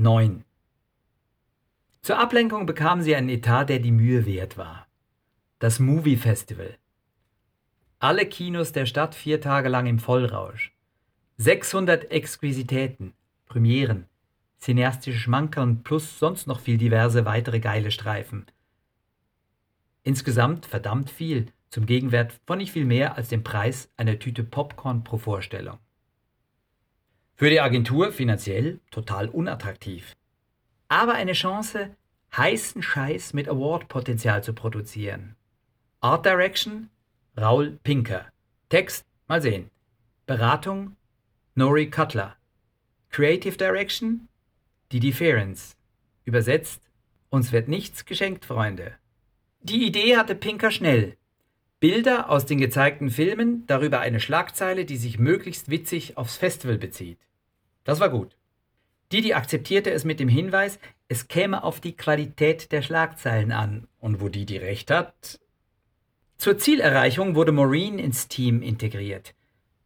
Neun. Zur Ablenkung bekamen sie einen Etat, der die Mühe wert war. Das Movie Festival. Alle Kinos der Stadt vier Tage lang im Vollrausch. 600 Exquisitäten, Premieren, cineastische Schmankerl plus sonst noch viel diverse weitere geile Streifen. Insgesamt verdammt viel, zum Gegenwert von nicht viel mehr als dem Preis einer Tüte Popcorn pro Vorstellung. Für die Agentur finanziell total unattraktiv. Aber eine Chance, heißen Scheiß mit Award-Potenzial zu produzieren. Art Direction, Raul Pinker. Text, mal sehen. Beratung, Nori Cutler. Creative Direction, Didi Ferenc. Übersetzt, uns wird nichts geschenkt, Freunde. Die Idee hatte Pinker schnell. Bilder aus den gezeigten Filmen, darüber eine Schlagzeile, die sich möglichst witzig aufs Festival bezieht. Das war gut. Didi akzeptierte es mit dem Hinweis, es käme auf die Qualität der Schlagzeilen an. Und wo Didi recht hat. Zur Zielerreichung wurde Maureen ins Team integriert.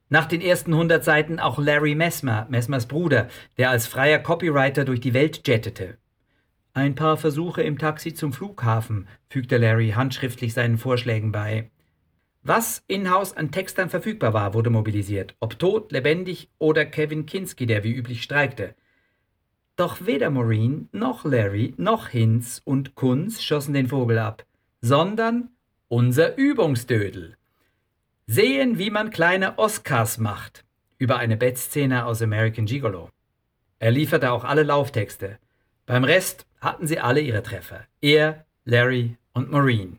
Nach den ersten 100 Seiten auch Larry Messmer, Messmers Bruder, der als freier Copywriter durch die Welt jettete. Ein paar Versuche im Taxi zum Flughafen, fügte Larry handschriftlich seinen Vorschlägen bei. Was in-house an Textern verfügbar war, wurde mobilisiert, ob tot, lebendig oder Kevin Kinski, der wie üblich streikte. Doch weder Maureen noch Larry noch Hinz und Kunz schossen den Vogel ab, sondern unser Übungsdödel. Sehen, wie man kleine Oscars macht, über eine Bettszene aus American Gigolo. Er lieferte auch alle Lauftexte. Beim Rest hatten sie alle ihre Treffer. Er, Larry und Maureen.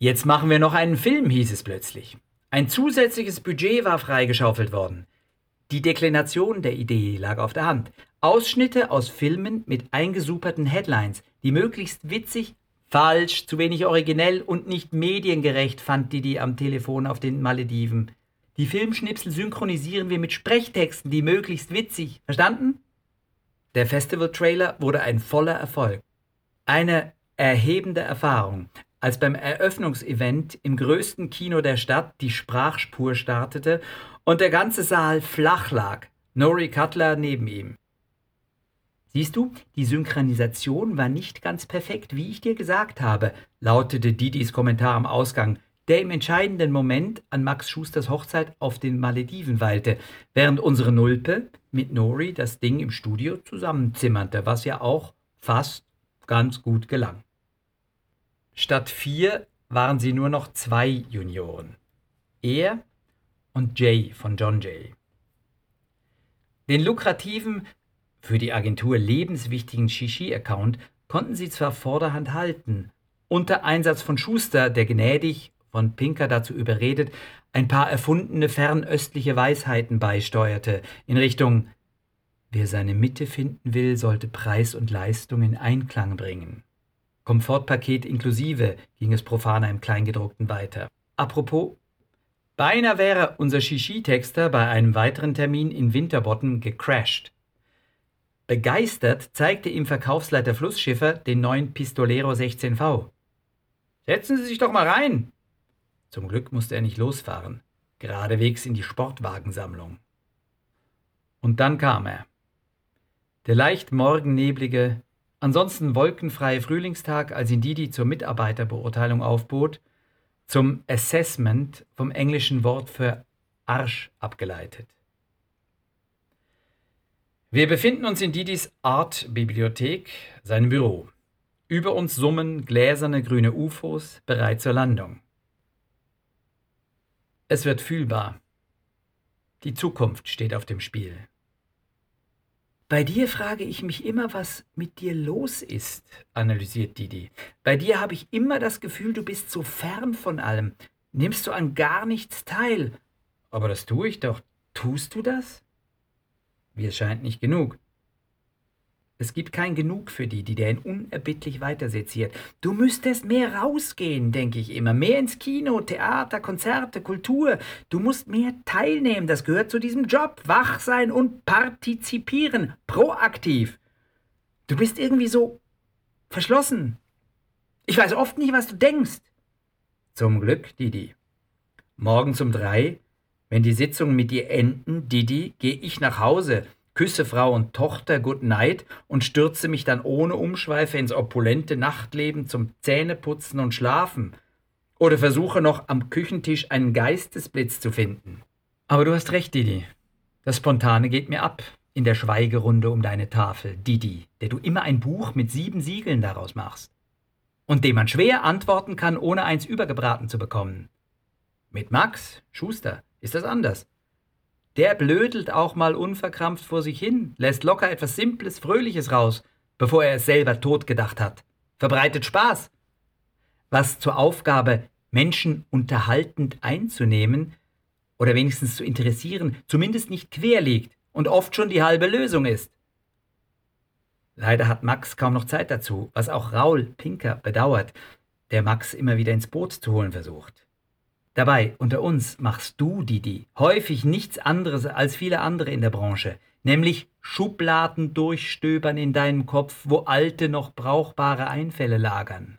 Jetzt machen wir noch einen Film, hieß es plötzlich. Ein zusätzliches Budget war freigeschaufelt worden. Die Deklination der Idee lag auf der Hand. Ausschnitte aus Filmen mit eingesuperten Headlines, die möglichst witzig, falsch, zu wenig originell und nicht mediengerecht fand Didi am Telefon auf den Malediven. Die Filmschnipsel synchronisieren wir mit Sprechtexten, die möglichst witzig. Verstanden? Der Festival-Trailer wurde ein voller Erfolg. Eine erhebende Erfahrung, als beim Eröffnungsevent im größten Kino der Stadt die Sprachspur startete und der ganze Saal flach lag, Nori Cutler neben ihm. Siehst du, die Synchronisation war nicht ganz perfekt, wie ich dir gesagt habe, lautete Didis Kommentar am Ausgang, der im entscheidenden Moment an Max Schusters Hochzeit auf den Malediven weilte, während unsere Nulpe mit Nori das Ding im Studio zusammenzimmerte, was ja auch fast ganz gut gelang. Statt vier waren sie nur noch zwei Junioren. Er und Jay von John Jay. Den lukrativen, für die Agentur lebenswichtigen Shishi-Account konnten sie zwar vorderhand halten, unter Einsatz von Schuster, der gnädig von Pinker dazu überredet, ein paar erfundene fernöstliche Weisheiten beisteuerte, in Richtung Wer seine Mitte finden will, sollte Preis und Leistung in Einklang bringen. Komfortpaket inklusive, ging es profaner im Kleingedruckten weiter. Apropos, beinahe wäre unser Shishi-Texter bei einem weiteren Termin in Winterbotten gecrashed. Begeistert zeigte ihm Verkaufsleiter Flussschiffer den neuen Pistolero 16V. Setzen Sie sich doch mal rein! Zum Glück musste er nicht losfahren, geradewegs in die Sportwagensammlung. Und dann kam er. Der leicht morgenneblige, ansonsten wolkenfreie Frühlingstag, als ihn Didi zur Mitarbeiterbeurteilung aufbot, zum Assessment vom englischen Wort für Arsch abgeleitet. Wir befinden uns in Didis Art-Bibliothek, seinem Büro. Über uns summen gläserne grüne UFOs bereit zur Landung. Es wird fühlbar. Die Zukunft steht auf dem Spiel. Bei dir frage ich mich immer, was mit dir los ist, analysiert Didi. Bei dir habe ich immer das Gefühl, du bist so fern von allem. Nimmst du an gar nichts teil. Aber das tue ich doch. Tust du das? Mir scheint nicht genug. Es gibt kein Genug für die, die den unerbittlich weiterseziert. Du müsstest mehr rausgehen, denke ich immer. Mehr ins Kino, Theater, Konzerte, Kultur. Du musst mehr teilnehmen. Das gehört zu diesem Job. Wach sein und partizipieren. Proaktiv. Du bist irgendwie so verschlossen. Ich weiß oft nicht, was du denkst. Zum Glück, Didi. Morgen um drei, wenn die Sitzungen mit dir enden, Didi, gehe ich nach Hause küsse Frau und Tochter Good Night und stürze mich dann ohne Umschweife ins opulente Nachtleben zum Zähneputzen und Schlafen. Oder versuche noch am Küchentisch einen Geistesblitz zu finden. Aber du hast recht, Didi. Das Spontane geht mir ab in der Schweigerunde um deine Tafel, Didi, der du immer ein Buch mit sieben Siegeln daraus machst. Und dem man schwer antworten kann, ohne eins übergebraten zu bekommen. Mit Max, Schuster, ist das anders. Der blödelt auch mal unverkrampft vor sich hin, lässt locker etwas Simples, Fröhliches raus, bevor er es selber totgedacht hat. Verbreitet Spaß. Was zur Aufgabe, Menschen unterhaltend einzunehmen oder wenigstens zu interessieren, zumindest nicht quer liegt und oft schon die halbe Lösung ist. Leider hat Max kaum noch Zeit dazu, was auch Raul Pinker bedauert, der Max immer wieder ins Boot zu holen versucht. Dabei, unter uns, machst du, Didi, häufig nichts anderes als viele andere in der Branche, nämlich Schubladen durchstöbern in deinem Kopf, wo alte, noch brauchbare Einfälle lagern.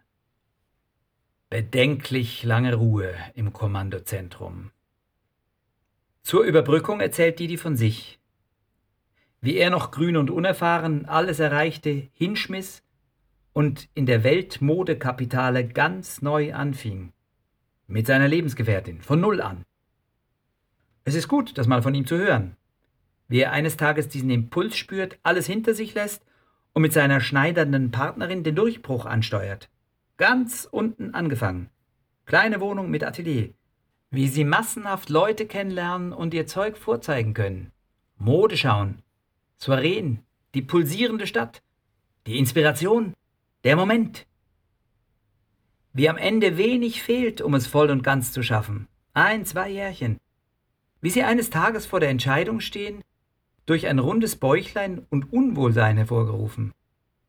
Bedenklich lange Ruhe im Kommandozentrum. Zur Überbrückung erzählt Didi von sich, wie er noch grün und unerfahren alles erreichte, hinschmiss und in der Weltmodekapitale ganz neu anfing mit seiner Lebensgefährtin, von null an. Es ist gut, das mal von ihm zu hören. Wie er eines Tages diesen Impuls spürt, alles hinter sich lässt und mit seiner schneidernden Partnerin den Durchbruch ansteuert. Ganz unten angefangen. Kleine Wohnung mit Atelier. Wie sie massenhaft Leute kennenlernen und ihr Zeug vorzeigen können. Mode schauen. Soireen. Die pulsierende Stadt. Die Inspiration. Der Moment wie am Ende wenig fehlt, um es voll und ganz zu schaffen. Ein, zwei Jährchen. Wie sie eines Tages vor der Entscheidung stehen, durch ein rundes Bäuchlein und Unwohlsein hervorgerufen.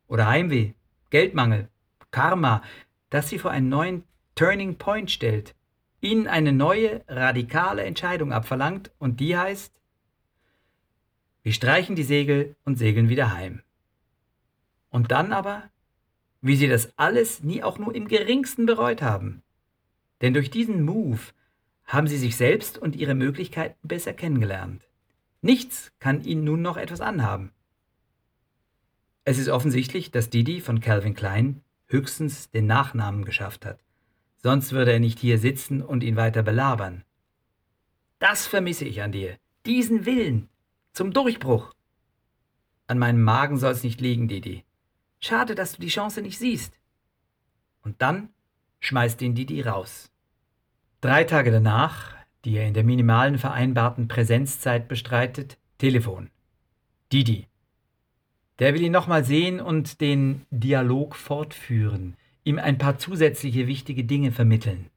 Oder Heimweh, Geldmangel, Karma, das sie vor einen neuen Turning Point stellt, ihnen eine neue, radikale Entscheidung abverlangt und die heißt, wir streichen die Segel und segeln wieder heim. Und dann aber wie sie das alles nie auch nur im geringsten bereut haben. Denn durch diesen Move haben sie sich selbst und ihre Möglichkeiten besser kennengelernt. Nichts kann ihnen nun noch etwas anhaben. Es ist offensichtlich, dass Didi von Calvin Klein höchstens den Nachnamen geschafft hat. Sonst würde er nicht hier sitzen und ihn weiter belabern. Das vermisse ich an dir. Diesen Willen zum Durchbruch. An meinem Magen soll es nicht liegen, Didi. Schade, dass du die Chance nicht siehst. Und dann schmeißt ihn Didi raus. Drei Tage danach, die er in der minimalen vereinbarten Präsenzzeit bestreitet, Telefon. Didi. Der will ihn nochmal sehen und den Dialog fortführen, ihm ein paar zusätzliche wichtige Dinge vermitteln.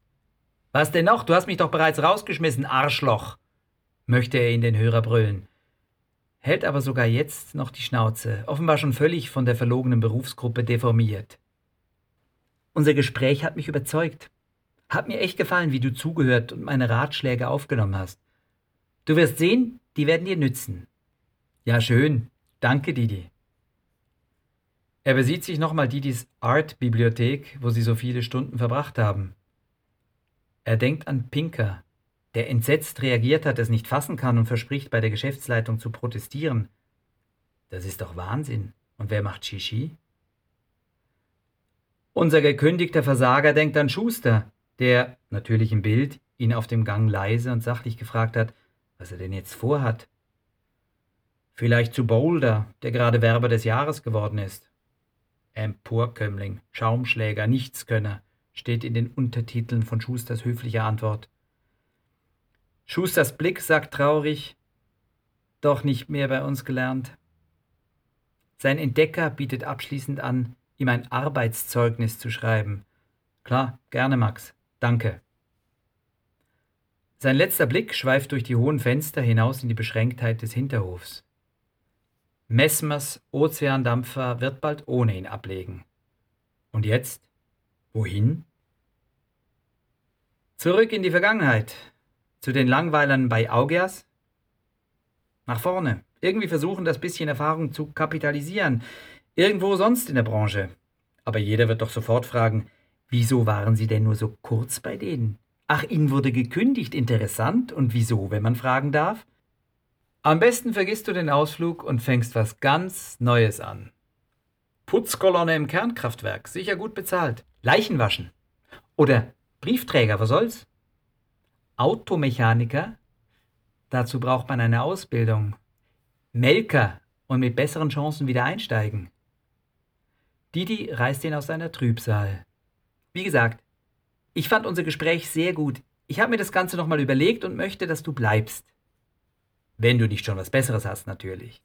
Was denn noch? Du hast mich doch bereits rausgeschmissen, Arschloch, möchte er in den Hörer brüllen hält aber sogar jetzt noch die Schnauze, offenbar schon völlig von der verlogenen Berufsgruppe deformiert. Unser Gespräch hat mich überzeugt. Hat mir echt gefallen, wie du zugehört und meine Ratschläge aufgenommen hast. Du wirst sehen, die werden dir nützen. Ja, schön. Danke, Didi. Er besieht sich nochmal Didis Art-Bibliothek, wo sie so viele Stunden verbracht haben. Er denkt an Pinker, der entsetzt reagiert hat, es nicht fassen kann und verspricht, bei der Geschäftsleitung zu protestieren. Das ist doch Wahnsinn. Und wer macht Shishi? Unser gekündigter Versager denkt an Schuster, der, natürlich im Bild, ihn auf dem Gang leise und sachlich gefragt hat, was er denn jetzt vorhat. Vielleicht zu Boulder, der gerade Werber des Jahres geworden ist. Emporkömmling, Schaumschläger, Nichtskönner, steht in den Untertiteln von Schusters höflicher Antwort. Schusters Blick sagt traurig, doch nicht mehr bei uns gelernt. Sein Entdecker bietet abschließend an, ihm ein Arbeitszeugnis zu schreiben. Klar, gerne, Max. Danke. Sein letzter Blick schweift durch die hohen Fenster hinaus in die Beschränktheit des Hinterhofs. Messmers Ozeandampfer wird bald ohne ihn ablegen. Und jetzt? Wohin? Zurück in die Vergangenheit, zu den Langweilern bei Augeas? Nach vorne. Irgendwie versuchen, das bisschen Erfahrung zu kapitalisieren. Irgendwo sonst in der Branche. Aber jeder wird doch sofort fragen, wieso waren Sie denn nur so kurz bei denen? Ach, Ihnen wurde gekündigt, interessant. Und wieso, wenn man fragen darf? Am besten vergisst du den Ausflug und fängst was ganz Neues an. Putzkolonne im Kernkraftwerk, sicher gut bezahlt. Leichen waschen. Oder Briefträger, was soll's? Automechaniker? Dazu braucht man eine Ausbildung. Melker und mit besseren Chancen wieder einsteigen. Didi reißt ihn aus seiner Trübsal. Wie gesagt, ich fand unser Gespräch sehr gut. Ich habe mir das Ganze nochmal überlegt und möchte, dass du bleibst. Wenn du nicht schon was Besseres hast, natürlich.